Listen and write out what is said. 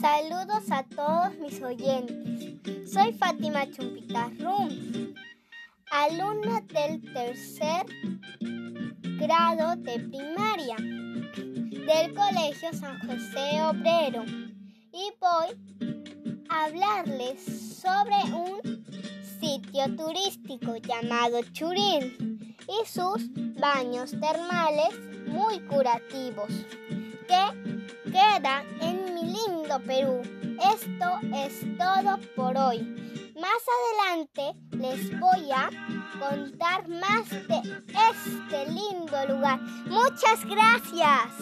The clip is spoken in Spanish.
Saludos a todos mis oyentes. Soy Fátima Chumpita Rum, alumna del tercer grado de primaria del Colegio San José Obrero y voy a hablarles sobre un sitio turístico llamado Churín y sus baños termales muy curativos que queda en mi lindo Perú. Esto es todo por hoy. Más adelante les voy a contar más de este lindo lugar. Muchas gracias.